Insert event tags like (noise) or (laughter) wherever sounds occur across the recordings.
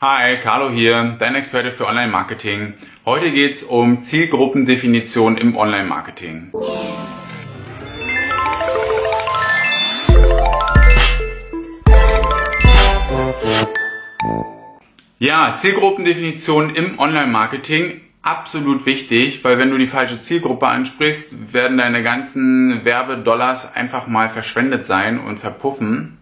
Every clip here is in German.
Hi, Carlo hier, dein Experte für Online-Marketing. Heute geht es um Zielgruppendefinition im Online-Marketing. Ja, Zielgruppendefinition im Online-Marketing absolut wichtig, weil wenn du die falsche Zielgruppe ansprichst, werden deine ganzen Werbedollars einfach mal verschwendet sein und verpuffen.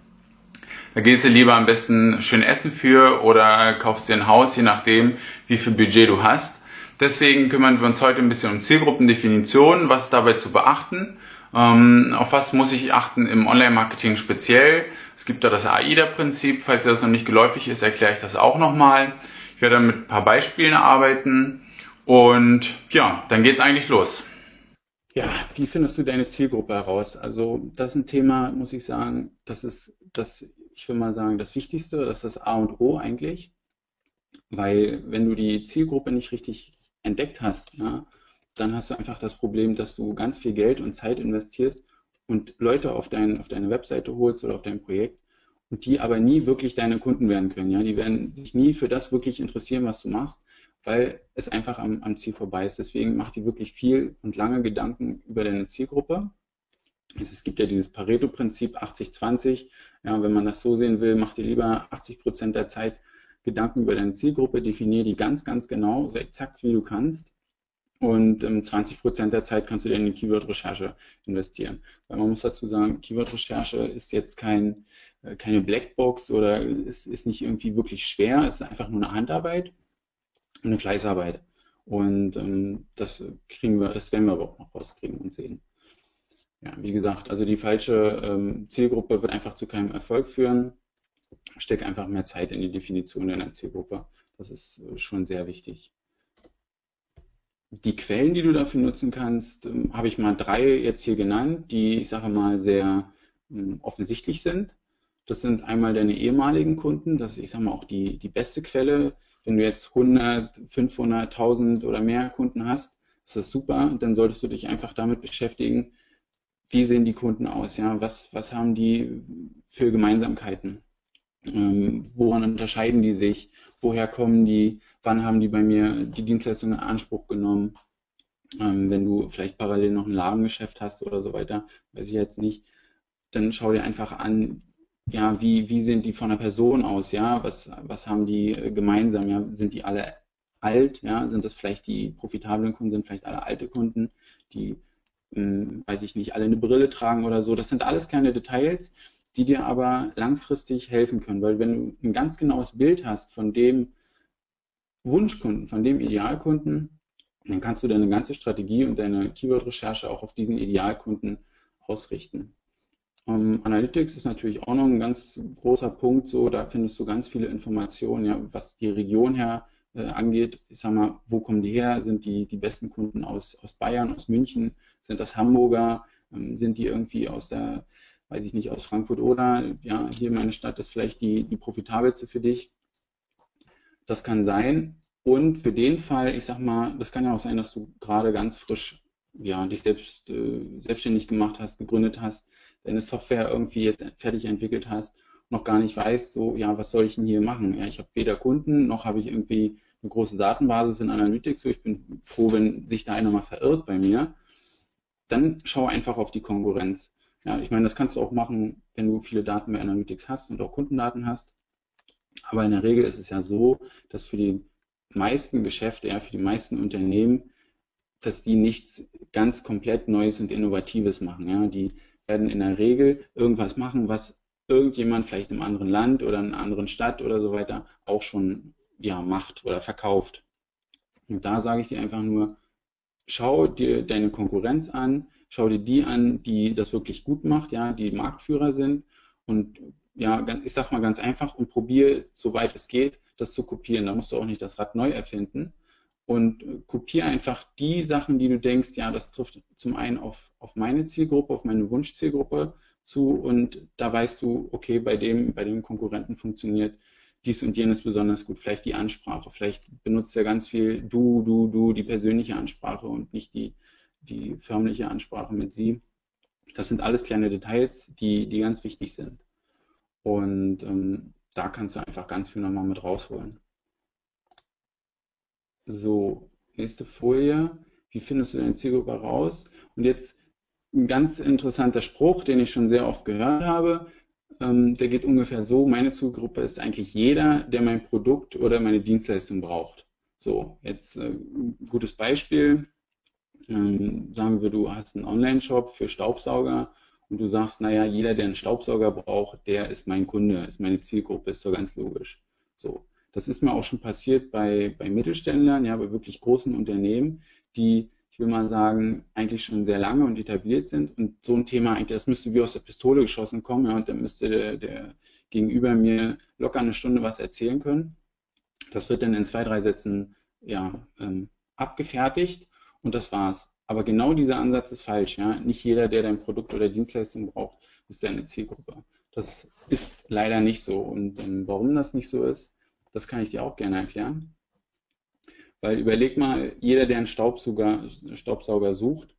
Da gehst du lieber am besten schön essen für oder kaufst dir ein Haus, je nachdem, wie viel Budget du hast. Deswegen kümmern wir uns heute ein bisschen um Zielgruppendefinition, was ist dabei zu beachten, ähm, auf was muss ich achten im Online-Marketing speziell. Es gibt da das AIDA-Prinzip, falls das noch nicht geläufig ist, erkläre ich das auch nochmal. Ich werde mit ein paar Beispielen arbeiten und ja, dann geht's eigentlich los. Ja, wie findest du deine Zielgruppe heraus? Also das ist ein Thema, muss ich sagen, das ist das ich will mal sagen, das Wichtigste, das ist das A und O eigentlich, weil wenn du die Zielgruppe nicht richtig entdeckt hast, ja, dann hast du einfach das Problem, dass du ganz viel Geld und Zeit investierst und Leute auf, dein, auf deine Webseite holst oder auf dein Projekt und die aber nie wirklich deine Kunden werden können. Ja? Die werden sich nie für das wirklich interessieren, was du machst, weil es einfach am, am Ziel vorbei ist. Deswegen mach dir wirklich viel und lange Gedanken über deine Zielgruppe es gibt ja dieses Pareto-Prinzip 80-20. Ja, wenn man das so sehen will, mach dir lieber 80 Prozent der Zeit Gedanken über deine Zielgruppe, definier die ganz, ganz genau, so exakt wie du kannst. Und ähm, 20 Prozent der Zeit kannst du dir in die Keyword-Recherche investieren. Weil man muss dazu sagen, Keyword-Recherche ist jetzt kein, äh, keine Blackbox oder ist, ist nicht irgendwie wirklich schwer, es ist einfach nur eine Handarbeit und eine Fleißarbeit. Und ähm, das kriegen wir, das werden wir aber auch noch rauskriegen und sehen. Ja, wie gesagt, also die falsche ähm, Zielgruppe wird einfach zu keinem Erfolg führen. Steck einfach mehr Zeit in die Definition deiner Zielgruppe. Das ist äh, schon sehr wichtig. Die Quellen, die du dafür nutzen kannst, ähm, habe ich mal drei jetzt hier genannt, die, ich sage mal, sehr ähm, offensichtlich sind. Das sind einmal deine ehemaligen Kunden, das ist, ich sage mal, auch die, die beste Quelle. Wenn du jetzt 100, 500, 1000 oder mehr Kunden hast, ist das super. Dann solltest du dich einfach damit beschäftigen, wie sehen die Kunden aus? Ja, was, was haben die für Gemeinsamkeiten? Ähm, woran unterscheiden die sich? Woher kommen die? Wann haben die bei mir die Dienstleistung in Anspruch genommen? Ähm, wenn du vielleicht parallel noch ein Ladengeschäft hast oder so weiter, weiß ich jetzt nicht, dann schau dir einfach an, ja, wie, wie sind die von der Person aus, ja, was, was haben die äh, gemeinsam, ja, sind die alle alt, ja, sind das vielleicht die profitablen Kunden, sind vielleicht alle alte Kunden, die hm, weiß ich nicht, alle eine Brille tragen oder so. Das sind alles kleine Details, die dir aber langfristig helfen können, weil wenn du ein ganz genaues Bild hast von dem Wunschkunden, von dem Idealkunden, dann kannst du deine ganze Strategie und deine Keyword-Recherche auch auf diesen Idealkunden ausrichten. Um, ähm, Analytics ist natürlich auch noch ein ganz großer Punkt, so da findest du ganz viele Informationen, ja, was die Region her angeht. Ich sag mal, wo kommen die her? Sind die die besten Kunden aus, aus Bayern, aus München? Sind das Hamburger? Ähm, sind die irgendwie aus der, weiß ich nicht, aus Frankfurt oder ja, hier meine Stadt ist vielleicht die, die profitabelste für dich? Das kann sein. Und für den Fall, ich sag mal, das kann ja auch sein, dass du gerade ganz frisch ja, dich selbst äh, selbstständig gemacht hast, gegründet hast, deine Software irgendwie jetzt fertig entwickelt hast noch gar nicht weißt, so, ja, was soll ich denn hier machen? Ja, ich habe weder Kunden, noch habe ich irgendwie eine große Datenbasis in Analytics, so ich bin froh, wenn sich da einer mal verirrt bei mir, dann schau einfach auf die Konkurrenz. Ja, ich meine, das kannst du auch machen, wenn du viele Daten bei Analytics hast und auch Kundendaten hast. Aber in der Regel ist es ja so, dass für die meisten Geschäfte, ja, für die meisten Unternehmen, dass die nichts ganz komplett Neues und Innovatives machen. Ja, die werden in der Regel irgendwas machen, was irgendjemand vielleicht im anderen Land oder in einer anderen Stadt oder so weiter auch schon ja, macht oder verkauft. Und da sage ich dir einfach nur, schau dir deine Konkurrenz an, schau dir die an, die das wirklich gut macht, ja, die Marktführer sind und ja, ich sag mal ganz einfach und probier, soweit es geht, das zu kopieren. Da musst du auch nicht das Rad neu erfinden und kopier einfach die Sachen, die du denkst, ja, das trifft zum einen auf, auf meine Zielgruppe, auf meine Wunschzielgruppe zu und da weißt du, okay, bei dem, bei dem Konkurrenten funktioniert dies und jenes besonders gut. Vielleicht die Ansprache, vielleicht benutzt er ganz viel du, du, du, die persönliche Ansprache und nicht die, die förmliche Ansprache mit sie. Das sind alles kleine Details, die, die ganz wichtig sind. Und ähm, da kannst du einfach ganz viel nochmal mit rausholen. So, nächste Folie. Wie findest du deine Zielgruppe raus? Und jetzt ein ganz interessanter Spruch, den ich schon sehr oft gehört habe. Ähm, der geht ungefähr so, meine Zielgruppe ist eigentlich jeder, der mein Produkt oder meine Dienstleistung braucht. So, jetzt äh, ein gutes Beispiel. Ähm, sagen wir, du hast einen Online-Shop für Staubsauger und du sagst, naja, jeder, der einen Staubsauger braucht, der ist mein Kunde, ist meine Zielgruppe, ist doch ganz logisch. So. Das ist mir auch schon passiert bei, bei Mittelständlern, ja, bei wirklich großen Unternehmen, die, ich will mal sagen, eigentlich schon sehr lange und etabliert sind und so ein Thema eigentlich, das müsste wie aus der Pistole geschossen kommen, ja, und dann müsste der, der gegenüber mir locker eine Stunde was erzählen können. Das wird dann in zwei, drei Sätzen ja, ähm, abgefertigt und das war's. Aber genau dieser Ansatz ist falsch. Ja? Nicht jeder, der dein Produkt oder Dienstleistung braucht, ist deine Zielgruppe. Das ist leider nicht so. Und ähm, warum das nicht so ist, das kann ich dir auch gerne erklären. Weil überleg mal, jeder, der einen Staubsauger, Staubsauger sucht,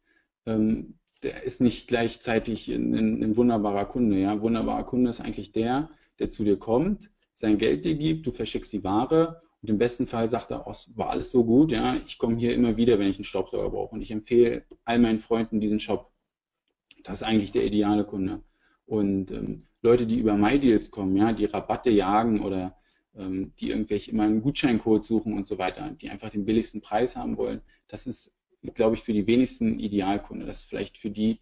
ähm, der ist nicht gleichzeitig ein, ein, wunderbarer Kunde. Ja? Ein wunderbarer Kunde ist eigentlich der, der zu dir kommt, sein Geld dir gibt, du verschickst die Ware und im besten Fall sagt er, oh, war alles so gut, ja, ich komme hier immer wieder, wenn ich einen Staubsauger brauche. Und ich empfehle all meinen Freunden diesen Shop. Das ist eigentlich der ideale Kunde. Und ähm, Leute, die über MyDeals kommen, ja, die Rabatte jagen oder ähm, die irgendwelche immer einen Gutscheincode suchen und so weiter, die einfach den billigsten Preis haben wollen, das ist, glaube ich, für die wenigsten Idealkunde. Das ist vielleicht für die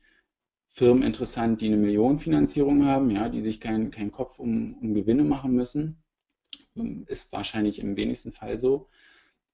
Firmen interessant, die eine Millionenfinanzierung haben, ja, die sich keinen kein Kopf um, um Gewinne machen müssen ist wahrscheinlich im wenigsten Fall so.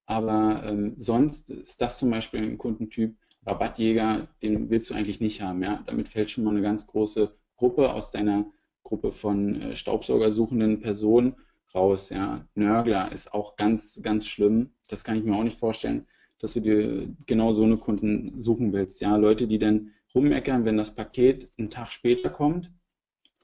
Aber ähm, sonst ist das zum Beispiel ein Kundentyp, Rabattjäger, den willst du eigentlich nicht haben. Ja? Damit fällt schon mal eine ganz große Gruppe aus deiner Gruppe von äh, Staubsaugersuchenden Personen raus. Ja? Nörgler ist auch ganz, ganz schlimm. Das kann ich mir auch nicht vorstellen, dass du dir genau so eine Kunden suchen willst. Ja? Leute, die dann rummeckern, wenn das Paket einen Tag später kommt.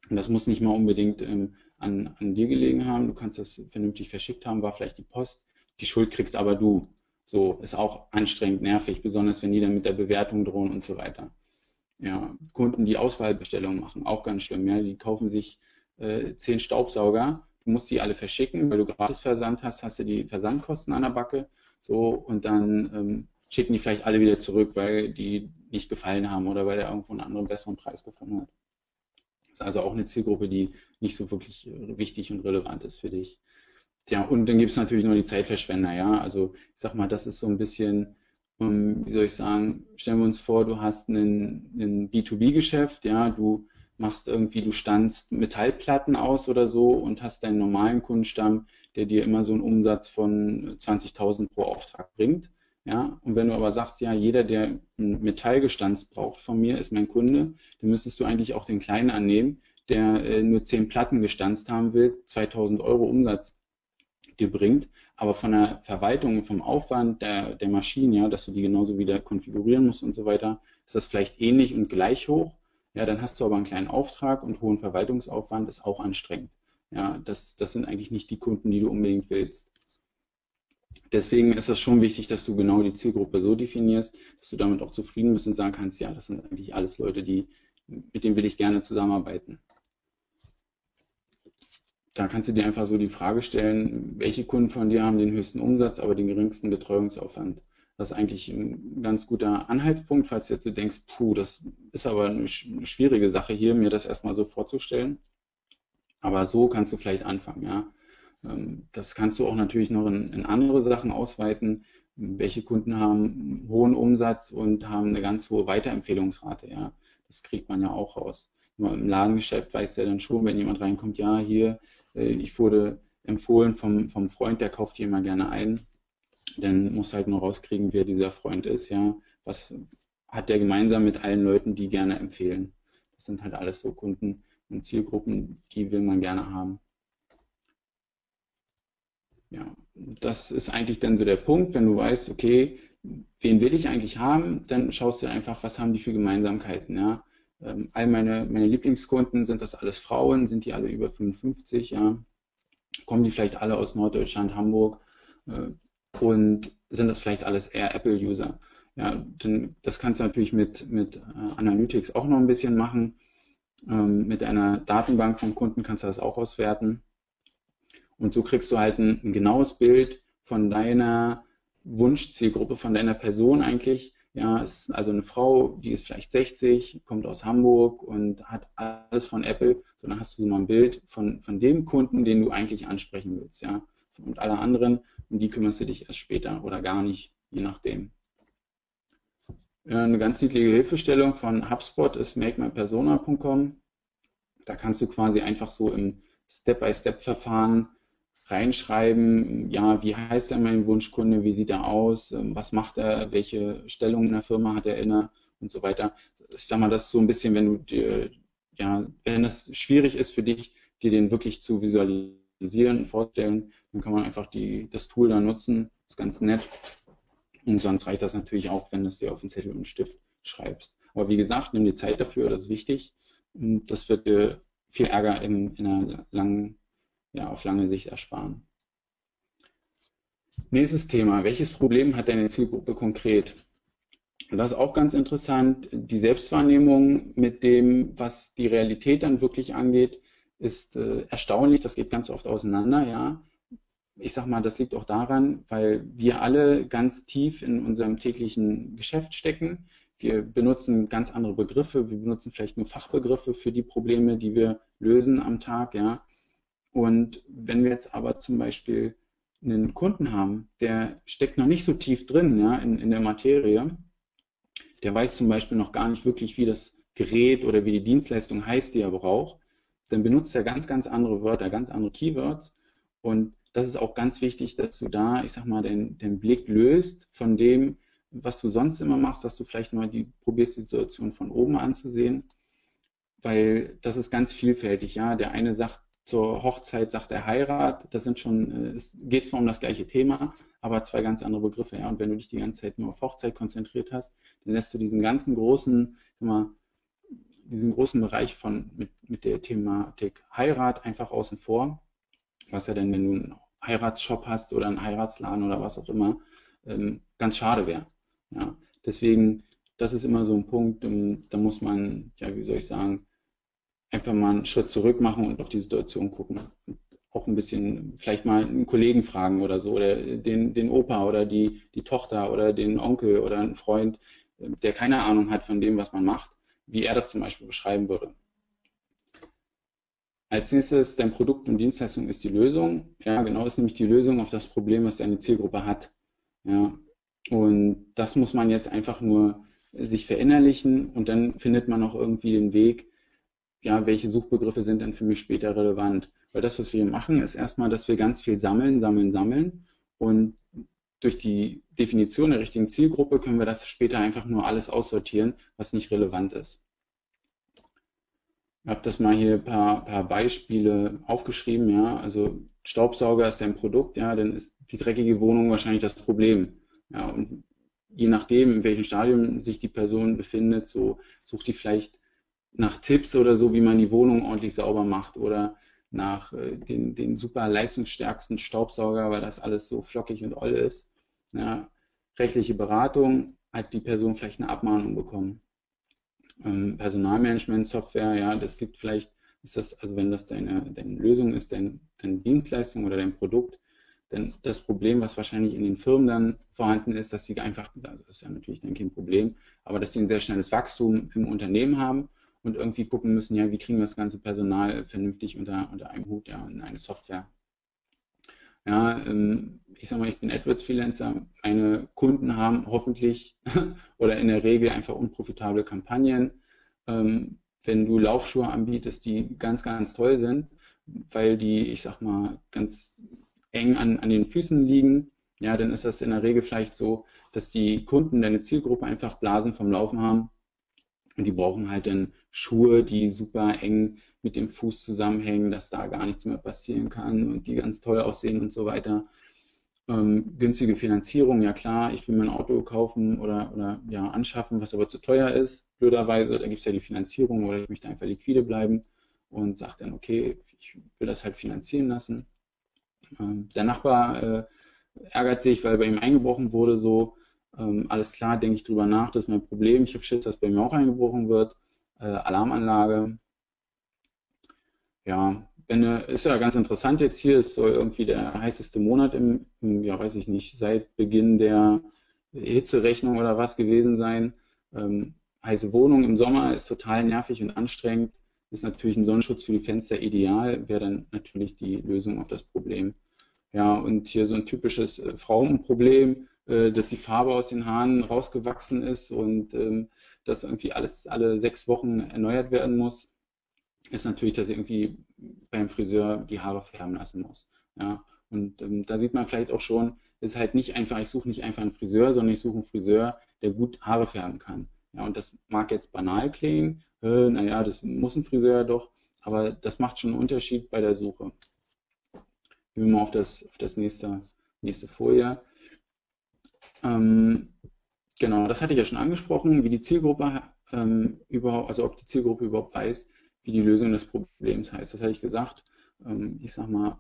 Und das muss nicht mal unbedingt ähm, an, an dir gelegen haben, du kannst das vernünftig verschickt haben, war vielleicht die Post, die Schuld kriegst aber du. So, ist auch anstrengend, nervig, besonders wenn die dann mit der Bewertung drohen und so weiter. Ja, Kunden, die Auswahlbestellungen machen, auch ganz schlimm. Ja, die kaufen sich äh, zehn Staubsauger, du musst die alle verschicken, weil du gratis Versand hast, hast du die Versandkosten an der Backe. So, und dann ähm, schicken die vielleicht alle wieder zurück, weil die nicht gefallen haben oder weil der irgendwo einen anderen besseren Preis gefunden hat. Ist also auch eine Zielgruppe, die nicht so wirklich äh, wichtig und relevant ist für dich. Tja, und dann gibt es natürlich nur die Zeitverschwender, ja. Also ich sag mal, das ist so ein bisschen, um, ähm, wie soll ich sagen, stellen wir uns vor, du hast ein B2B-Geschäft, ja, du machst irgendwie, du standst Metallplatten aus oder so und hast deinen normalen Kundenstamm, der dir immer so einen Umsatz von 20.000 pro Auftrag bringt. Ja, und wenn du aber sagst, ja, jeder, der einen Metallgestanz braucht von mir, ist mein Kunde, dann müsstest du eigentlich auch den Kleinen annehmen, der äh, nur 10 Platten gestanzt haben will, 2000 Euro Umsatz dir bringt, aber von der Verwaltung, vom Aufwand der, der Maschinen, ja, dass du die genauso wieder konfigurieren musst und so weiter, ist das vielleicht ähnlich und gleich hoch. Ja, dann hast du aber einen kleinen Auftrag und hohen Verwaltungsaufwand ist auch anstrengend. Ja, das, das sind eigentlich nicht die Kunden, die du unbedingt willst. Deswegen ist es schon wichtig, dass du genau die Zielgruppe so definierst, dass du damit auch zufrieden bist und sagen kannst, ja, das sind eigentlich alles Leute, die, mit denen will ich gerne zusammenarbeiten. Da kannst du dir einfach so die Frage stellen, welche Kunden von dir haben den höchsten Umsatz, aber den geringsten Betreuungsaufwand. Das ist eigentlich ein ganz guter Anhaltspunkt, falls du jetzt so denkst, puh, das ist aber eine schwierige Sache hier, mir das erstmal so vorzustellen. Aber so kannst du vielleicht anfangen, ja. Ähm, das kannst du auch natürlich noch in, in, andere Sachen ausweiten. Welche Kunden haben hohen Umsatz und haben eine ganz hohe Weiterempfehlungsrate? Ja, das kriegt man ja auch raus. Im Ladengeschäft weiß der dann schon, wenn jemand reinkommt, ja, hier, äh, ich wurde empfohlen vom, vom Freund, der kauft hier immer gerne ein. Dann muss halt nur rauskriegen, wer dieser Freund ist, ja. Was hat der gemeinsam mit allen Leuten, die gerne empfehlen? Das sind halt alles so Kunden und Zielgruppen, die will man gerne haben. Ja, das ist eigentlich dann so der Punkt, wenn du weißt, okay, wen will ich eigentlich haben, dann schaust du einfach, was haben die für Gemeinsamkeiten, ja. Ähm, all meine, meine Lieblingskunden, sind das alles Frauen, sind die alle über 55, ja. Kommen die vielleicht alle aus Norddeutschland, Hamburg äh, und sind das vielleicht alles eher Apple-User. Ja, denn das kannst du natürlich mit, mit äh, Analytics auch noch ein bisschen machen. Ähm, mit einer Datenbank von Kunden kannst du das auch auswerten. Und so kriegst du halt ein, ein genaues Bild von deiner Wunschzielgruppe von deiner Person eigentlich. Ja, ist also eine Frau, die ist vielleicht 60, kommt aus Hamburg und hat alles von Apple. So, dann hast du mal ein Bild von, von dem Kunden, den du eigentlich ansprechen willst, ja. Und alle anderen, um die kümmerst du dich erst später oder gar nicht, je nachdem. Eine ganz niedliche Hilfestellung von HubSpot ist makemypersona.com. Da kannst du quasi einfach so im Step-by-Step-Verfahren reinschreiben, ja, wie heißt er mein Wunschkunde, wie sieht er aus, ähm, was macht er, welche Stellung in der Firma hat er inne und so weiter. Ich sag mal, das ist so ein bisschen, wenn du dir, ja, wenn das schwierig ist für dich, dir den wirklich zu visualisieren, vorstellen, dann kann man einfach die, das Tool da nutzen, das ist ganz nett. Und sonst reicht das natürlich auch, wenn du es dir auf den Zettel und Stift schreibst. Aber wie gesagt, nimm dir Zeit dafür, das ist wichtig. Das wird dir viel Ärger in, in einer langen ja, auf lange Sicht ersparen. Nächstes Thema. Welches Problem hat deine Zielgruppe konkret? Das ist auch ganz interessant. Die Selbstwahrnehmung mit dem, was die Realität dann wirklich angeht, ist äh, erstaunlich. Das geht ganz oft auseinander, ja. Ich sag mal, das liegt auch daran, weil wir alle ganz tief in unserem täglichen Geschäft stecken. Wir benutzen ganz andere Begriffe. Wir benutzen vielleicht nur Fachbegriffe für die Probleme, die wir lösen am Tag, ja. Und wenn wir jetzt aber zum Beispiel einen Kunden haben, der steckt noch nicht so tief drin ja, in, in der Materie, der weiß zum Beispiel noch gar nicht wirklich, wie das Gerät oder wie die Dienstleistung heißt, die er braucht, dann benutzt er ganz, ganz andere Wörter, ganz andere Keywords. Und das ist auch ganz wichtig, dass du da, ich sag mal, den, den Blick löst von dem, was du sonst immer machst, dass du vielleicht mal die, probierst, die Situation von oben anzusehen, weil das ist ganz vielfältig, ja. Der eine sagt, zur Hochzeit sagt er Heirat, das sind schon, äh, es geht zwar um das gleiche Thema, aber zwei ganz andere Begriffe, ja. Und wenn du dich die ganze Zeit nur auf Hochzeit konzentriert hast, dann lässt du diesen ganzen großen, sag mal, diesen großen Bereich von mit, mit der Thematik Heirat einfach außen vor. Was ja denn, wenn du einen Heiratsshop hast oder einen Heiratsladen oder was auch immer, ähm, ganz schade wäre. Ja. Deswegen, das ist immer so ein Punkt, ähm, da muss man, ja, wie soll ich sagen, einfach mal einen Schritt zurück machen und auf die Situation gucken. Auch ein bisschen, vielleicht mal einen Kollegen fragen oder so, oder den, den Opa oder die, die Tochter oder den Onkel oder einen Freund, der keine Ahnung hat von dem, was man macht, wie er das zum Beispiel beschreiben würde. Als nächstes, dein Produkt und Dienstleistung ist die Lösung. Ja, genau, ist nämlich die Lösung auf das Problem, was deine Zielgruppe hat. Ja, und das muss man jetzt einfach nur sich verinnerlichen und dann findet man auch irgendwie den Weg, ja, welche Suchbegriffe sind denn für mich später relevant? Weil das, was wir machen, ist erstmal, dass wir ganz viel sammeln, sammeln, sammeln und durch die Definition der richtigen Zielgruppe können wir das später einfach nur alles aussortieren, was nicht relevant ist. Ich habe das mal hier ein paar, paar Beispiele aufgeschrieben, ja. Also Staubsauger ist ein Produkt, ja, dann ist die dreckige Wohnung wahrscheinlich das Problem. Ja, und je nachdem, in welchem Stadium sich die Person befindet, so sucht die vielleicht nach Tipps oder so, wie man die Wohnung ordentlich sauber macht oder nach äh, den, den super leistungsstärksten Staubsauger, weil das alles so flockig und oll ist. Ja, rechtliche Beratung hat die Person vielleicht eine Abmahnung bekommen. Ähm, Personalmanagement-Software, ja, das liegt vielleicht, ist das, also wenn das deine, deine Lösung ist, dein, deine Dienstleistung oder dein Produkt, denn das Problem, was wahrscheinlich in den Firmen dann vorhanden ist, dass sie einfach, das ist ja natürlich dann kein Problem, aber dass sie ein sehr schnelles Wachstum im Unternehmen haben und irgendwie gucken müssen, ja, wie kriegen wir das ganze Personal vernünftig unter, unter einem Hut, ja, in eine Software. Ja, ähm, ich sag mal, ich bin AdWords-Freelancer. Meine Kunden haben hoffentlich (laughs) oder in der Regel einfach unprofitable Kampagnen. Ähm, wenn du Laufschuhe anbietest, die ganz, ganz toll sind, weil die, ich sag mal, ganz eng an, an den Füßen liegen, ja, dann ist das in der Regel vielleicht so, dass die Kunden, deine Zielgruppe einfach Blasen vom Laufen haben und die brauchen halt dann Schuhe, die super eng mit dem Fuß zusammenhängen, dass da gar nichts mehr passieren kann und die ganz toll aussehen und so weiter. Ähm, günstige Finanzierung, ja klar, ich will mein Auto kaufen oder, oder ja, anschaffen, was aber zu teuer ist, blöderweise, da gibt es ja die Finanzierung oder ich möchte einfach liquide bleiben und sage dann, okay, ich will das halt finanzieren lassen. Ähm, der Nachbar äh, ärgert sich, weil bei ihm eingebrochen wurde, so, ähm, alles klar, denke ich drüber nach, das ist mein Problem. Ich habe Schiss, dass bei mir auch eingebrochen wird. Äh, Alarmanlage. Ja, wenn ist ja ganz interessant jetzt hier, es soll irgendwie der heißeste Monat im, im, ja weiß ich nicht, seit Beginn der Hitzerechnung oder was gewesen sein. Ähm, heiße Wohnung im Sommer ist total nervig und anstrengend. Ist natürlich ein Sonnenschutz für die Fenster ideal, wäre dann natürlich die Lösung auf das Problem. Ja, und hier so ein typisches äh, Frauenproblem, äh, dass die Farbe aus den Haaren rausgewachsen ist und ähm, dass irgendwie alles alle sechs Wochen erneuert werden muss, ist natürlich, dass ich irgendwie beim Friseur die Haare färben lassen muss. Ja, und ähm, da sieht man vielleicht auch schon, ist halt nicht einfach, ich suche nicht einfach einen Friseur, sondern ich suche einen Friseur, der gut Haare färben kann. Ja, und das mag jetzt banal klingen, äh, naja, das muss ein Friseur doch, aber das macht schon einen Unterschied bei der Suche. Gehen wir mal auf das, auf das nächste, nächste Folie. Ähm, genau, das hatte ich ja schon angesprochen, wie die Zielgruppe ähm, überhaupt, also ob die Zielgruppe überhaupt weiß, wie die Lösung des Problems heißt. Das hatte ich gesagt. Ähm, ich sag mal,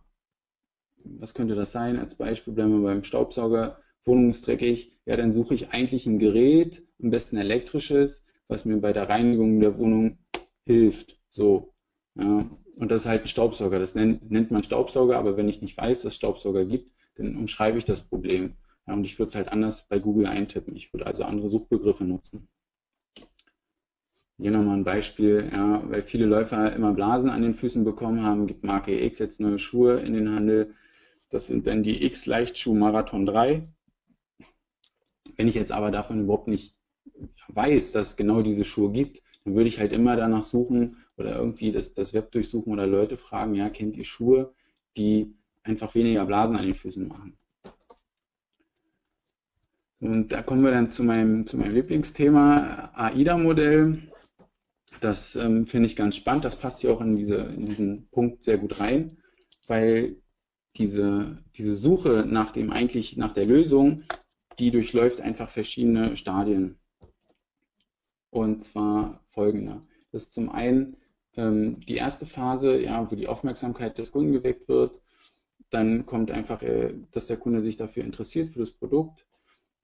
was könnte das sein? Als Beispiel bleiben wir beim Staubsauger. Wohnung ist dreckig. Ja, dann suche ich eigentlich ein Gerät, am besten elektrisches, was mir bei der Reinigung der Wohnung hilft. So. Ja. Und das ist halt ein Staubsauger. Das nennt, nennt man Staubsauger, aber wenn ich nicht weiß, dass es Staubsauger gibt, dann umschreibe ich das Problem. Und ich würde es halt anders bei Google eintippen. Ich würde also andere Suchbegriffe nutzen. Hier nochmal ein Beispiel, ja, weil viele Läufer immer Blasen an den Füßen bekommen haben, gibt Marke X jetzt neue Schuhe in den Handel. Das sind dann die X Leichtschuh Marathon 3. Wenn ich jetzt aber davon überhaupt nicht weiß, dass es genau diese Schuhe gibt, dann würde ich halt immer danach suchen oder irgendwie das, das Web durchsuchen oder Leute fragen, ja, kennt ihr Schuhe, die einfach weniger Blasen an den Füßen machen? Und da kommen wir dann zu meinem, zu meinem Lieblingsthema, AIDA-Modell. Das ähm, finde ich ganz spannend. Das passt hier auch in, diese, in diesen Punkt sehr gut rein, weil diese, diese Suche nach dem eigentlich, nach der Lösung, die durchläuft einfach verschiedene Stadien. Und zwar folgende. Das ist zum einen ähm, die erste Phase, ja, wo die Aufmerksamkeit des Kunden geweckt wird. Dann kommt einfach, äh, dass der Kunde sich dafür interessiert, für das Produkt.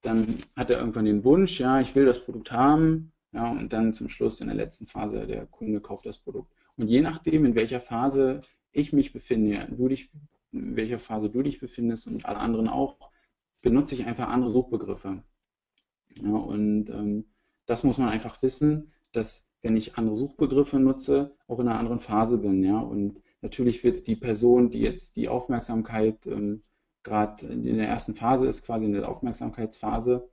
Dann hat er irgendwann den Wunsch, ja, ich will das Produkt haben. Ja, und dann zum Schluss in der letzten Phase, der Kunde kauft das Produkt. Und je nachdem, in welcher Phase ich mich befinde, du dich, in welcher Phase du dich befindest und alle anderen auch, benutze ich einfach andere Suchbegriffe. Ja, und ähm, das muss man einfach wissen, dass wenn ich andere Suchbegriffe nutze, auch in einer anderen Phase bin. Ja, und natürlich wird die Person, die jetzt die Aufmerksamkeit ähm, gerade in der ersten Phase ist, quasi in der Aufmerksamkeitsphase,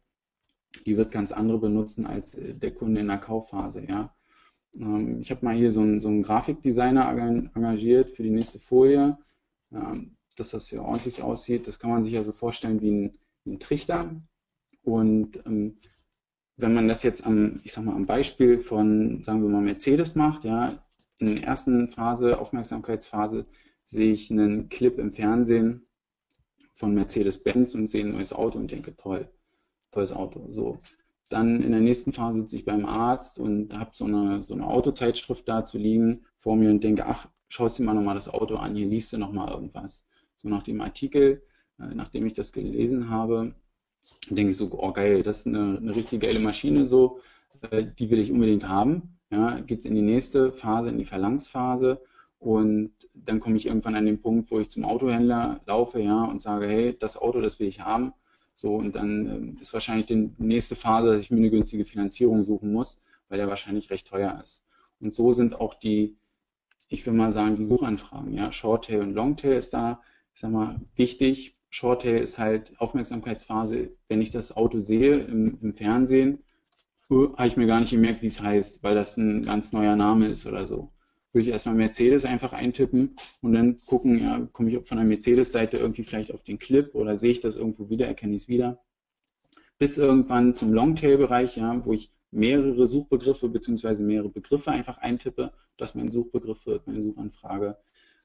die wird ganz andere benutzen als äh, der Kunde in der Kaufphase. Ja. Ähm, ich habe mal hier so einen, so einen Grafikdesigner engagiert für die nächste Folie, ähm, dass das hier ordentlich aussieht. Das kann man sich ja so vorstellen wie ein, ein Trichter. Und ähm, wenn man das jetzt am, ich sag mal, am Beispiel von, sagen wir mal, Mercedes macht, ja, in der ersten Phase, Aufmerksamkeitsphase, sehe ich einen Clip im Fernsehen von Mercedes-Benz und sehe ein neues Auto und denke, toll tolles Auto. So. Dann in der nächsten Phase sitze ich beim Arzt und habe so eine, so eine Autozeitschrift da zu liegen vor mir und denke, ach, schaust dir mal nochmal das Auto an, hier liest du nochmal irgendwas. So nach dem Artikel, äh, nachdem ich das gelesen habe, denke ich so, oh geil, das ist eine, eine richtig geile Maschine, so, äh, die will ich unbedingt haben. Ja, geht es in die nächste Phase, in die Verlangsphase und dann komme ich irgendwann an den Punkt, wo ich zum Autohändler laufe, ja, und sage, hey, das Auto, das will ich haben. So, und dann ähm, ist wahrscheinlich die nächste Phase, dass ich mir eine günstige Finanzierung suchen muss, weil der wahrscheinlich recht teuer ist. Und so sind auch die, ich will mal sagen, die Suchanfragen. Ja, Shorttail und Longtail ist da, ich sag mal, wichtig. Shorttail ist halt Aufmerksamkeitsphase, wenn ich das Auto sehe im, im Fernsehen, uh, habe ich mir gar nicht gemerkt, wie es heißt, weil das ein ganz neuer Name ist oder so würde ich erstmal Mercedes einfach eintippen und dann gucken, ja, komme ich von der Mercedes-Seite irgendwie vielleicht auf den Clip oder sehe ich das irgendwo wieder, erkenne ich es wieder. Bis irgendwann zum Longtail-Bereich, ja, wo ich mehrere Suchbegriffe bzw. mehrere Begriffe einfach eintippe. Das ist mein Suchbegriff wird, meine Suchanfrage,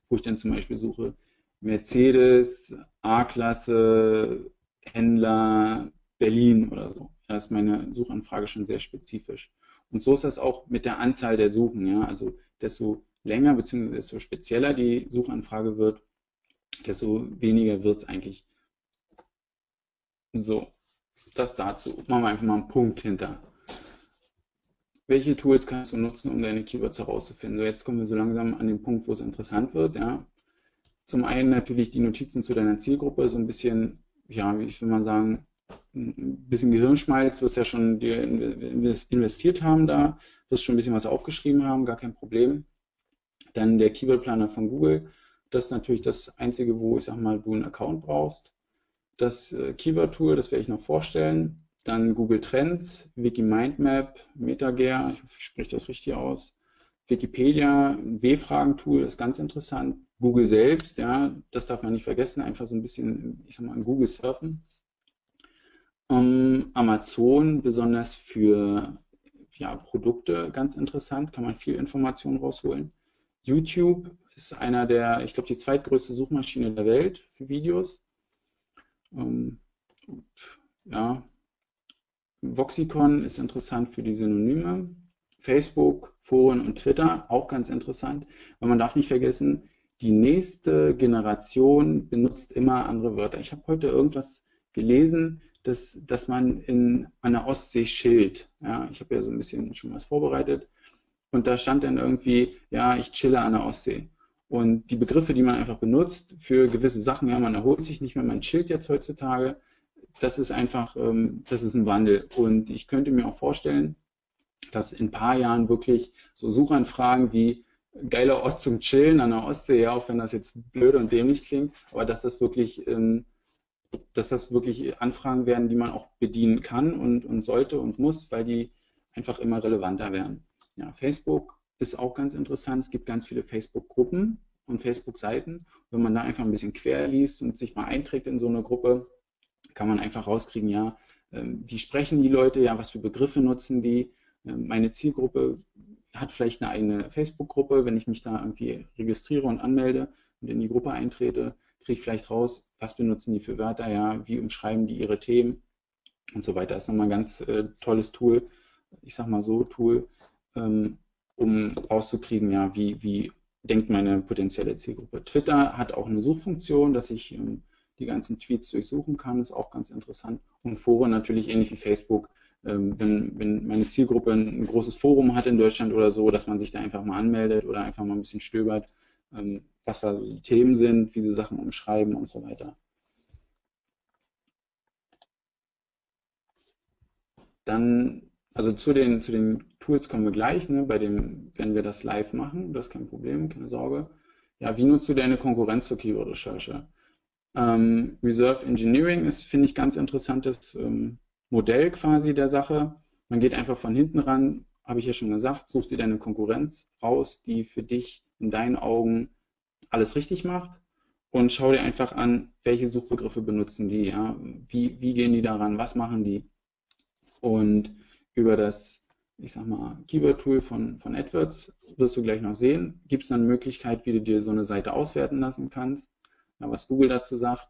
wo ich dann zum Beispiel suche Mercedes, A-Klasse, Händler, Berlin oder so. Da ist meine Suchanfrage schon sehr spezifisch. Und so ist das auch mit der Anzahl der Suchen. Ja? Also desto länger bzw. desto spezieller die Suchanfrage wird, desto weniger wird es eigentlich. So, das dazu. Machen wir einfach mal einen Punkt hinter. welche Tools kannst du nutzen, um deine Keywords herauszufinden? So, jetzt kommen wir so langsam an den Punkt, wo es interessant wird. Ja. Zum einen natürlich die Notizen zu deiner Zielgruppe, so ein bisschen, ja, wie will man sagen, ein bisschen Gehirnschmalz, wirst ja schon investiert haben da, wirst schon ein bisschen was aufgeschrieben haben, gar kein Problem. Dann der Keyword Planner von Google, das ist natürlich das einzige, wo ich sag mal, du einen Account brauchst. Das äh, Keyword Tool, das werde ich noch vorstellen. Dann Google Trends, Wiki Mindmap, MetaGear, ich hoffe, ich spreche das richtig aus. Wikipedia, W-Fragen-Tool ist ganz interessant. Google selbst, ja, das darf man nicht vergessen, einfach so ein bisschen, ich sag mal, an Google surfen. Um, Amazon, besonders für ja, Produkte, ganz interessant, kann man viel Information rausholen. YouTube ist einer der, ich glaube, die zweitgrößte Suchmaschine der Welt für Videos. Um, ja, Voxicon ist interessant für die Synonyme. Facebook, Foren und Twitter auch ganz interessant, weil man darf nicht vergessen, die nächste Generation benutzt immer andere Wörter. Ich habe heute irgendwas gelesen, dass, dass man in, an der Ostsee chillt. Ja, ich habe ja so ein bisschen schon was vorbereitet. Und da stand dann irgendwie, ja, ich chille an der Ostsee. Und die Begriffe, die man einfach benutzt für gewisse Sachen, ja, man erholt sich nicht mehr, man chillt jetzt heutzutage, das ist einfach, ähm, das ist ein Wandel. Und ich könnte mir auch vorstellen, dass in ein paar Jahren wirklich so Suchanfragen wie geiler Ort zum Chillen an der Ostsee, ja, auch wenn das jetzt blöd und dämlich klingt, aber dass das wirklich, ähm, dass das wirklich Anfragen werden, die man auch bedienen kann und, und sollte und muss, weil die einfach immer relevanter werden. Ja, Facebook ist auch ganz interessant. Es gibt ganz viele Facebook-Gruppen und Facebook-Seiten. Wenn man da einfach ein bisschen quer liest und sich mal einträgt in so eine Gruppe, kann man einfach rauskriegen, ja, ähm, wie sprechen die Leute, ja, was für Begriffe nutzen die. Ähm, meine Zielgruppe hat vielleicht eine eigene Facebook-Gruppe. Wenn ich mich da irgendwie registriere und anmelde und in die Gruppe eintrete, kriege ich vielleicht raus, was benutzen die für Wörter, ja, wie umschreiben die ihre Themen und so weiter. Das ist nochmal ein ganz äh, tolles Tool, ich sag mal so, Tool, ähm, um rauszukriegen, ja, wie, wie denkt meine potenzielle Zielgruppe. Twitter hat auch eine Suchfunktion, dass ich ähm, die ganzen Tweets durchsuchen kann, ist auch ganz interessant. Und Foren natürlich ähnlich wie Facebook. Ähm, wenn, wenn meine Zielgruppe ein, großes Forum hat in Deutschland oder so, dass man sich da einfach mal anmeldet oder einfach mal ein bisschen stöbert, ähm, was da die Themen sind, wie sie Sachen umschreiben und so weiter. Dann, also zu den, zu den Tools kommen wir gleich, ne, bei dem, wenn wir das live machen, das ist kein Problem, keine Sorge. Ja, wie nutzt du deine Konkurrenz zur Keyword-Recherche? Ähm, Reserve Engineering ist, finde ich, ganz interessantes ähm, Modell quasi der Sache. Man geht einfach von hinten ran, habe ich ja schon gesagt, such dir deine Konkurrenz raus, die für dich in deinen Augen alles richtig macht und schau dir einfach an, welche Suchbegriffe benutzen die, ja, wie, wie gehen die daran, was machen die. Und über das, ich sag mal, Keyword-Tool von, von AdWords wirst du gleich noch sehen, gibt es dann eine Möglichkeit, wie du dir so eine Seite auswerten lassen kannst ja, was Google dazu sagt.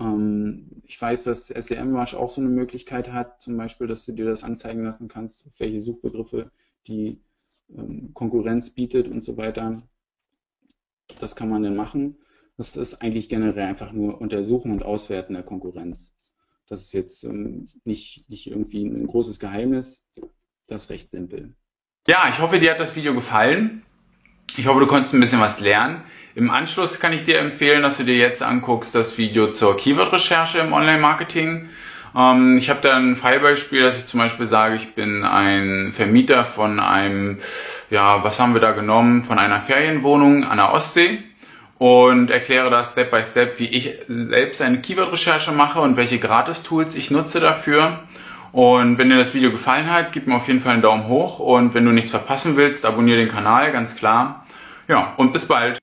Ähm, ich weiß, dass SEMrush auch so eine Möglichkeit hat, zum Beispiel, dass du dir das anzeigen lassen kannst, welche Suchbegriffe die ähm, Konkurrenz bietet und so weiter. Das kann man dann machen. Das ist eigentlich generell einfach nur Untersuchen und Auswerten der Konkurrenz. Das ist jetzt ähm, nicht, nicht irgendwie ein großes Geheimnis. Das ist recht simpel. Ja, ich hoffe, dir hat das Video gefallen. Ich hoffe, du konntest ein bisschen was lernen. Im Anschluss kann ich dir empfehlen, dass du dir jetzt anguckst das Video zur Keyword-Recherche im Online-Marketing. Ähm, ich habe da ein Fallbeispiel, dass ich zum Beispiel sage, ich bin ein Vermieter von einem, ja, was haben wir da genommen, von einer Ferienwohnung an der Ostsee und erkläre das Step by Step, wie ich selbst eine Keyword-Recherche mache und welche Gratis-Tools ich nutze dafür. Und wenn dir das Video gefallen hat, gib mir auf jeden Fall einen Daumen hoch und wenn du nichts verpassen willst, abonniere den Kanal, ganz klar. Ja, und bis bald.